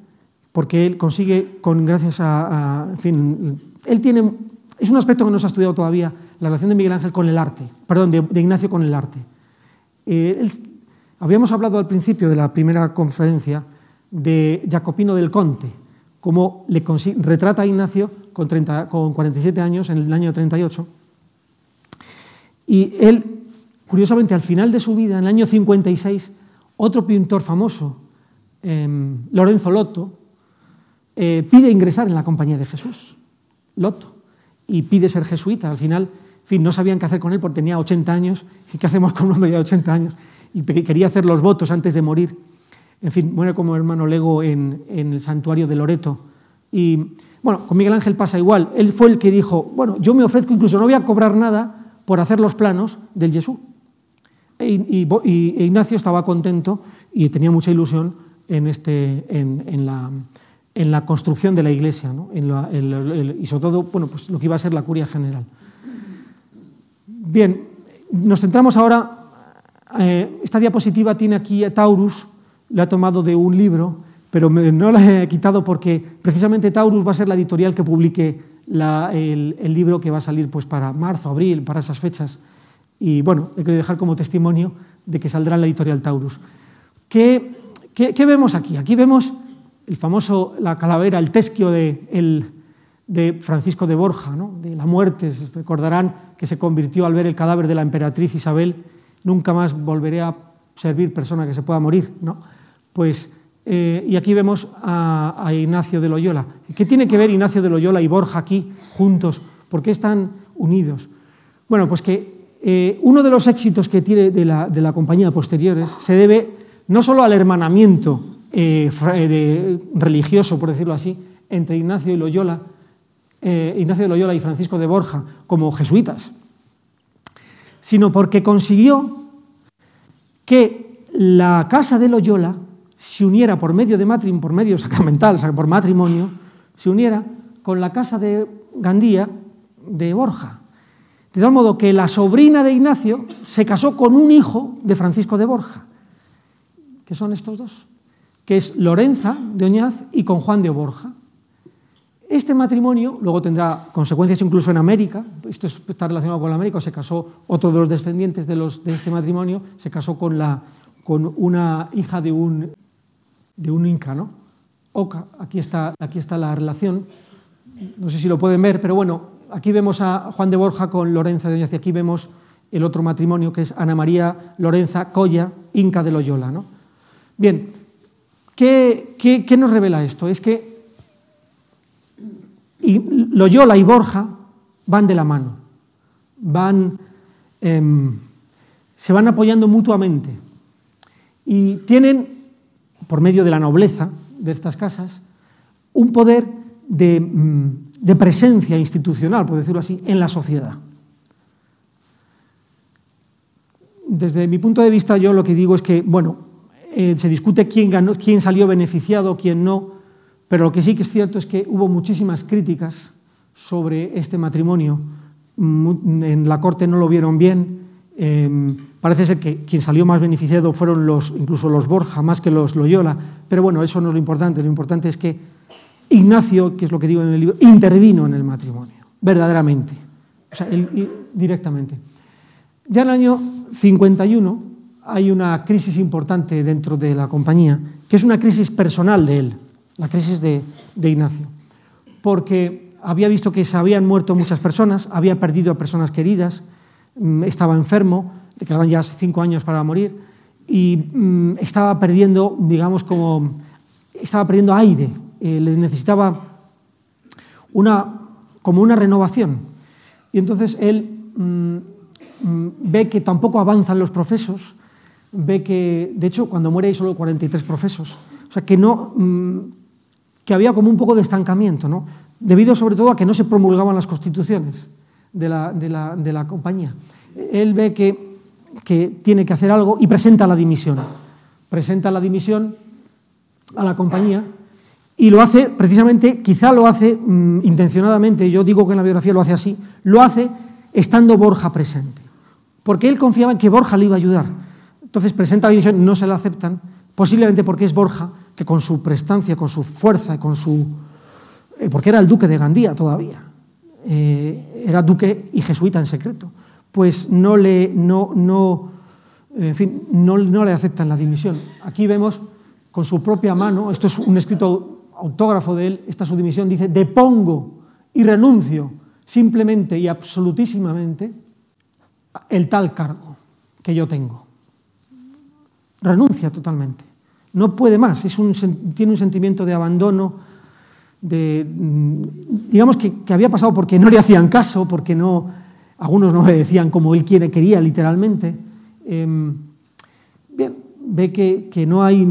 porque él consigue, con, gracias a, En fin, él tiene. Es un aspecto que no se ha estudiado todavía, la relación de Miguel Ángel con el arte, perdón, de, Ignacio con el arte. Eh, habíamos hablado al principio de la primera conferencia de Jacopino del Conte, cómo le retrata a Ignacio con, 30, con 47 años, en el año 38. Y él, curiosamente, al final de su vida, en el año 56, otro pintor famoso, em, Lorenzo Lotto, eh, pide ingresar en la compañía de Jesús, Lotto, y pide ser jesuita. Al final, fin, no sabían qué hacer con él porque tenía 80 años. ¿Y qué hacemos con un hombre de 80 años? Y quería hacer los votos antes de morir. En fin, muere como hermano Lego en, en el santuario de Loreto. Y bueno, con Miguel Ángel pasa igual. Él fue el que dijo, bueno, yo me ofrezco, incluso no voy a cobrar nada por hacer los planos del Jesús. Y, Ignacio estaba contento y tenía mucha ilusión en, este, en, la, en la, construcción de la iglesia, ¿no? y sobre todo bueno, pues lo que iba a ser la curia general. Bien, nos centramos ahora, eh, esta diapositiva tiene aquí a Taurus, la ha tomado de un libro, pero no la he quitado porque precisamente Taurus va a ser la editorial que publique el, el, libro que va a salir pues, para marzo, abril, para esas fechas. Y bueno, he querido dejar como testimonio de que saldrá en la editorial Taurus. ¿Qué, qué, vemos aquí? Aquí vemos el famoso, la calavera, el tesquio de, el, de Francisco de Borja, ¿no? de la muerte. Recordarán que se convirtió al ver el cadáver de la emperatriz Isabel, nunca más volveré a servir persona que se pueda morir. ¿no? Pues, eh, y aquí vemos a, a Ignacio de Loyola. ¿Qué tiene que ver Ignacio de Loyola y Borja aquí juntos? ¿Por qué están unidos? Bueno, pues que eh, uno de los éxitos que tiene de la, compañía posteriores se debe no solo al hermanamiento eh, religioso, por decirlo así, entre Ignacio, y Loyola, eh, Ignacio de Loyola y Francisco de Borja como jesuitas, sino porque consiguió que la casa de Loyola se uniera por medio de matrimonio, por medio sacramental, por matrimonio, se uniera con la casa de Gandía de Borja. De tal modo que la sobrina de Ignacio se casó con un hijo de Francisco de Borja, que son estos dos, que es Lorenza de Oñaz y con Juan de Borja. Este matrimonio luego tendrá consecuencias incluso en América, esto está relacionado con América, se casó otro de los descendientes de, los, de este matrimonio, se casó con, la, con una hija de un, de un inca, ¿no? Oca, aquí está, aquí está la relación, no sé si lo pueden ver, pero bueno, aquí vemos a Juan de Borja con Lorenza de Oñaci, aquí vemos el otro matrimonio que es Ana María Lorenza Colla, Inca de Loyola. ¿no? Bien, ¿qué, qué, qué nos revela esto? Es que Loyola y Borja van de la mano, van, eh, se van apoyando mutuamente y tienen, por medio de la nobleza de estas casas, un poder de, mm, de presencia institucional, por decirlo así, en la sociedad. Desde mi punto de vista, yo lo que digo es que, bueno, eh, se discute quién, ganó, quién salió beneficiado, quién no, pero lo que sí que es cierto es que hubo muchísimas críticas sobre este matrimonio. En la corte no lo vieron bien. Eh, parece ser que quien salió más beneficiado fueron los, incluso los Borja, más que los Loyola. Pero bueno, eso no es lo importante. Lo importante es que Ignacio, que es lo que digo en el libro, intervino en el matrimonio, verdaderamente, o sea, directamente. Ya en el año 51 hay una crisis importante dentro de la compañía, que es una crisis personal de él, la crisis de, de Ignacio, porque había visto que se habían muerto muchas personas, había perdido a personas queridas, mm, estaba enfermo, le quedaban ya cinco años para morir, y mm, estaba perdiendo, digamos, como, estaba perdiendo aire, eh, le necesitaba una, como una renovación. Y entonces él mm, mm, ve que tampoco avanzan los profesos, ve que, de hecho, cuando muere hay solo 43 profesos, o sea, que, no, mm, que había como un poco de estancamiento, ¿no? debido sobre todo a que no se promulgaban las constituciones de la, de la, de la compañía. Él ve que, que tiene que hacer algo y presenta la dimisión. Presenta la dimisión a la compañía y lo hace precisamente, quizá lo hace mmm, intencionadamente, yo digo que en la biografía lo hace así, lo hace estando Borja presente. Porque él confiaba en que Borja le iba a ayudar. Entonces presenta la división, no se la aceptan, posiblemente porque es Borja, que con su prestancia, con su fuerza, con su. Eh, porque era el duque de Gandía todavía. Eh, era duque y jesuita en secreto. Pues no le, no, no, en fin, no, no le aceptan la dimisión. Aquí vemos con su propia mano, esto es un escrito autógrafo de él, esta su dimisión, dice, depongo y renuncio simplemente y absolutísimamente el tal cargo que yo tengo. Renuncia totalmente. No puede más, es un, tiene un sentimiento de abandono, de, mm, digamos que, que, había pasado porque no le hacían caso, porque no, algunos no le decían como él quiere, quería literalmente. Eh, bien, ve que, que, no hay,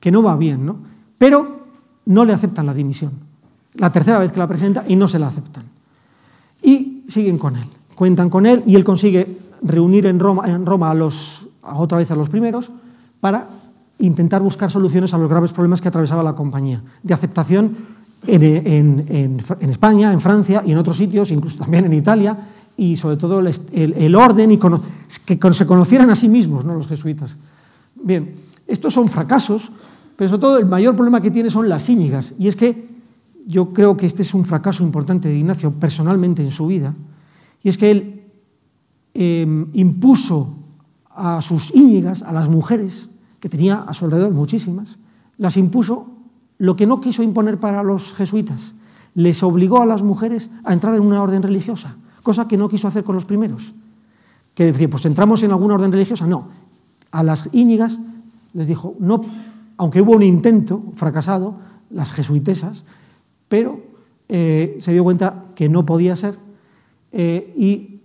que no va bien, ¿no? Pero no le aceptan la dimisión. La tercera vez que la presenta y no se la aceptan. Y siguen con él, cuentan con él y él consigue reunir en Roma, Roma a los, otra vez a los primeros para intentar buscar soluciones a los graves problemas que atravesaba la compañía, de aceptación en, España, en Francia y en otros sitios, incluso también en Italia, y sobre todo el, orden y que se conocieran a sí mismos, ¿no? los jesuitas. Bien, estos son fracasos pero sobre todo el mayor problema que tiene son las íñigas. Y es que yo creo que este es un fracaso importante de Ignacio personalmente en su vida. Y es que él eh, impuso a sus íñigas, a las mujeres, que tenía a su alrededor muchísimas, las impuso lo que no quiso imponer para los jesuitas. Les obligó a las mujeres a entrar en una orden religiosa, cosa que no quiso hacer con los primeros. Que decía, pues entramos en alguna orden religiosa. No, a las íñigas les dijo, no aunque hubo un intento fracasado, las jesuitesas, pero eh, se dio cuenta que no podía ser eh, y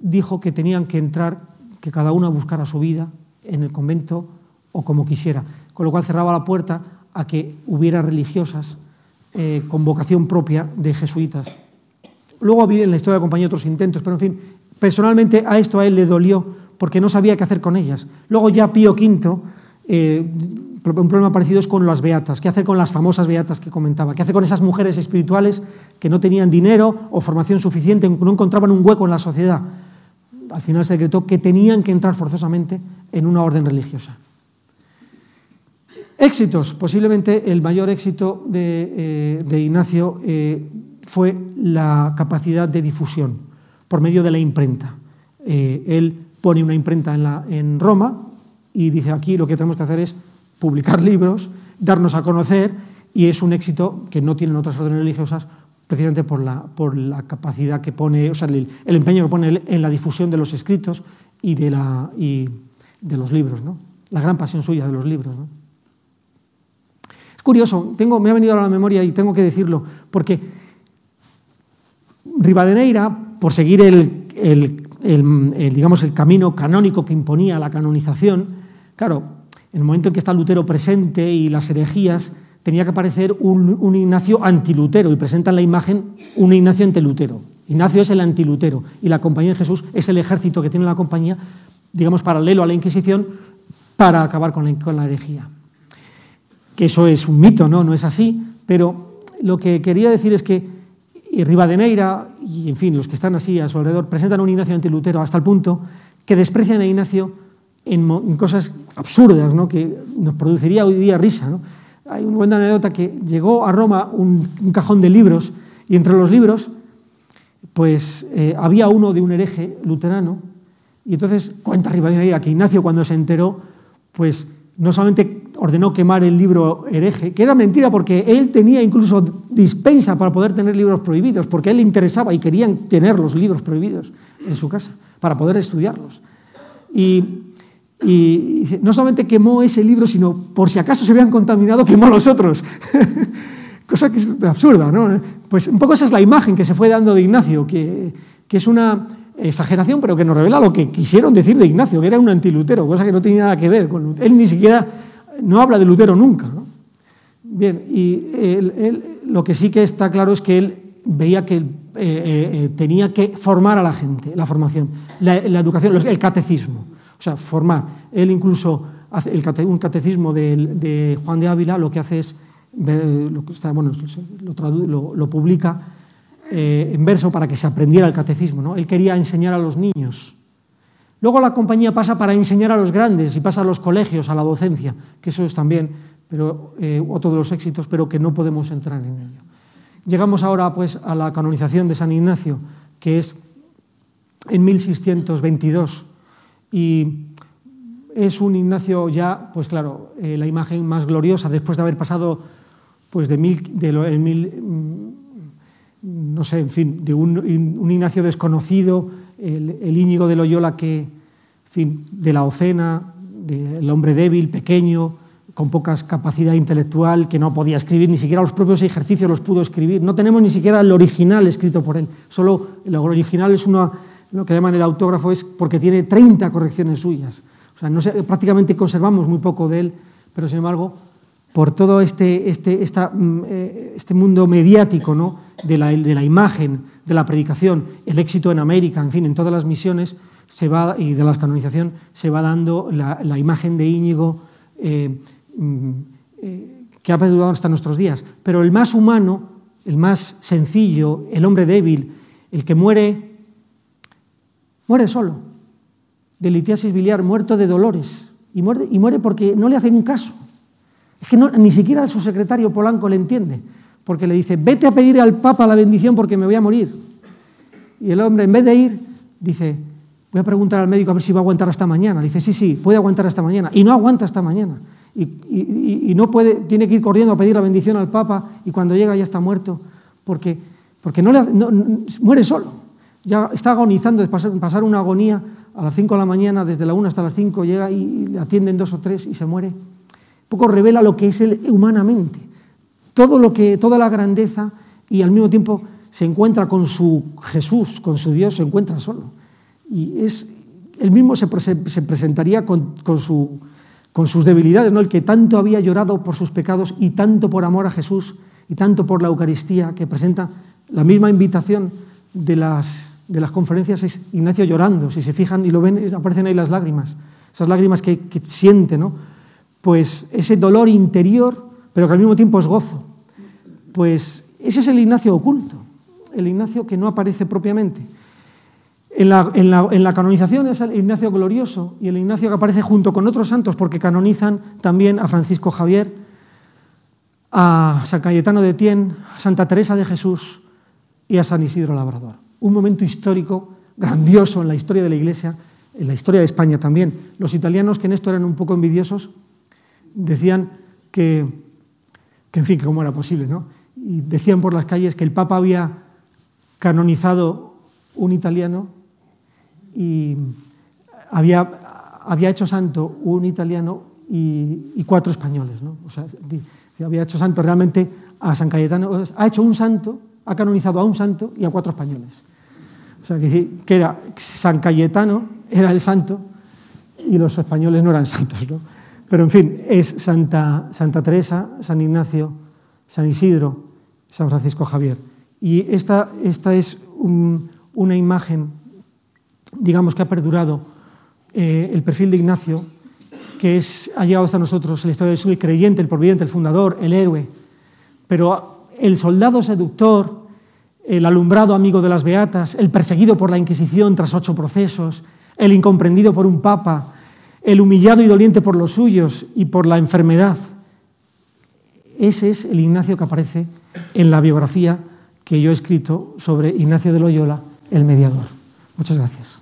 dijo que tenían que entrar, que cada una buscara su vida en el convento o como quisiera, con lo cual cerraba la puerta a que hubiera religiosas eh, con vocación propia de jesuitas. Luego en la historia de compañía otros intentos, pero en fin, personalmente a esto a él le dolió porque no sabía qué hacer con ellas. Luego ya Pío V un problema parecido es con las beatas. ¿Qué hace con las famosas beatas que comentaba? ¿Qué hace con esas mujeres espirituales que no tenían dinero o formación suficiente, no encontraban un hueco en la sociedad? Al final se decretó que tenían que entrar forzosamente en una orden religiosa. Éxitos. Posiblemente el mayor éxito de, eh, de Ignacio eh, fue la capacidad de difusión por medio de la imprenta. Eh, él pone una imprenta en, la, en Roma y dice aquí lo que tenemos que hacer es publicar libros darnos a conocer y es un éxito que no tienen otras órdenes religiosas precisamente por la, por la capacidad que pone, o sea, el, empeño que pone en la difusión de los escritos y de, la, y de los libros, ¿no? la gran pasión suya de los libros. Es curioso, tengo, me ha venido a la memoria y tengo que decirlo, porque Rivadeneira, por seguir el, el, el, digamos, el camino canónico que imponía la canonización, claro, en el momento en que está Lutero presente y las herejías, tenía que aparecer un, Ignacio antilutero y presentan la imagen un Ignacio ante Lutero. Ignacio es el antilutero y la Compañía de Jesús es el ejército que tiene la Compañía, digamos, paralelo a la Inquisición para acabar con la, con la herejía. Que eso es un mito, ¿no? No es así, pero lo que quería decir es que Rivadeneira y, en fin, los que están así a su alrededor presentan un Ignacio antilutero hasta el punto que desprecian a Ignacio en, cosas absurdas, ¿no? que nos produciría hoy día risa. Hay una buena anécdota que llegó a Roma un, un cajón de libros y entre los libros pues eh, había uno de un hereje luterano y entonces cuenta Rivadeneira que Ignacio cuando se enteró pues no solamente ordenó quemar el libro hereje, que era mentira porque él tenía incluso dispensa para poder tener libros prohibidos, porque a él le interesaba y querían tener los libros prohibidos en su casa para poder estudiarlos. Y, y no solamente quemó ese libro, sino por si acaso se habían contaminado, quemó los otros. Cosa que es absurda, ¿no? Pues un poco esa es la imagen que se fue dando de Ignacio, que, que es una exageración, pero que nos revela lo que quisieron decir de Ignacio, que era un antilutero, cosa que no tenía nada que ver con Él ni siquiera, no habla de Lutero nunca. Bien, y él, lo que sí que está claro es que él veía que eh, eh, tenía que formar a la gente, la formación, la, educación, el catecismo, o sea, formar. Él incluso hace el, un catecismo de, Juan de Ávila, lo que hace es, lo, bueno, lo, lo publica eh, en verso para que se aprendiera el catecismo. ¿no? Él quería enseñar a los niños. Luego la compañía pasa para enseñar a los grandes y pasa a los colegios, a la docencia, que eso es también pero, eh, otro de los éxitos, pero que no podemos entrar en ello. Llegamos ahora pues, a la canonización de San Ignacio, que es en 1622. Y es un Ignacio ya, pues claro, eh, la imagen más gloriosa después de haber pasado pues, de, mil, de lo, en mil, no sé, en fin, de un, Ignacio desconocido, el, el, Íñigo de Loyola que, fin, de la Ocena, del hombre débil, pequeño, con poca capacidad intelectual, que no podía escribir, ni siquiera los propios ejercicios los pudo escribir. No tenemos ni siquiera el original escrito por él, solo el original es una, lo que llaman el autógrafo, es porque tiene 30 correcciones suyas. O sea, no sé, prácticamente conservamos muy poco de él, pero sin embargo, por todo este, este, esta, mm, eh, este mundo mediático ¿no? de, la, de, la, imagen, de la predicación, el éxito en América, en fin, en todas las misiones se va, y de la canonización, se va dando la, la imagen de Íñigo eh, mm, eh, que ha perdurado hasta nuestros días. Pero el más humano, el más sencillo, el hombre débil, el que muere, muere solo, de litiasis biliar, muerto de dolores, y muere, y muere porque no le hacen un caso es que ni siquiera su secretario Polanco le entiende, porque le dice, vete a pedir al Papa la bendición porque me voy a morir. Y el hombre, en vez de ir, dice, voy a preguntar al médico a ver si va a aguantar hasta mañana. Le dice, sí, sí, puede aguantar hasta mañana. Y no aguanta hasta mañana. Y no puede, tiene que ir corriendo a pedir la bendición al Papa y cuando llega ya está muerto, porque, porque no le, no, muere solo. Ya está agonizando de pasar, una agonía a las 5 de la mañana, desde la 1 hasta las 5, llega y atienden dos o tres y se muere poco revela lo que es él humanamente, todo lo que, toda la grandeza y al mismo tiempo se encuentra con su Jesús, con su Dios, se encuentra solo. Y es, él mismo se, se presentaría con, con, su, con, sus debilidades, ¿no? el que tanto había llorado por sus pecados y tanto por amor a Jesús y tanto por la Eucaristía, que presenta la misma invitación de las, de las conferencias, es Ignacio llorando, si se fijan y lo ven, aparecen ahí las lágrimas, esas lágrimas que, siente, ¿no? pues ese dolor interior, pero que al mismo tiempo es gozo. Pues ese es el Ignacio oculto, el Ignacio que no aparece propiamente. En, la, en la, canonización es el Ignacio glorioso y el Ignacio que aparece junto con otros santos porque canonizan también a Francisco Javier, a San Cayetano de Tien, a Santa Teresa de Jesús y a San Isidro Labrador. Un momento histórico grandioso en la historia de la Iglesia, en la historia de España también. Los italianos, que en esto eran un poco envidiosos, decían que, que, en fin, que cómo era posible, ¿no? Y decían por las calles que el Papa había canonizado un italiano y había, había hecho santo un italiano y, y cuatro españoles, ¿no? O sea, había hecho santo realmente a San Cayetano, ha hecho un santo, ha canonizado a un santo y a cuatro españoles. O sea, que, era San Cayetano, era el santo, y los españoles no eran santos. ¿no? Pero en fin, es Santa, Teresa, San Ignacio, San Isidro, San Francisco Javier. Y esta, esta es un, una imagen, digamos que ha perdurado eh, el perfil de Ignacio, que es, ha llegado hasta nosotros la historia de Jesús, el creyente, el providente, el fundador, el héroe. Pero el soldado seductor, el alumbrado amigo de las beatas, el perseguido por la Inquisición tras ocho procesos, el incomprendido por un papa, el humillado y doliente por los suyos y por la enfermedad. Ese es el Ignacio que aparece en la biografía que yo he escrito sobre Ignacio de Loyola, el mediador. Muchas gracias.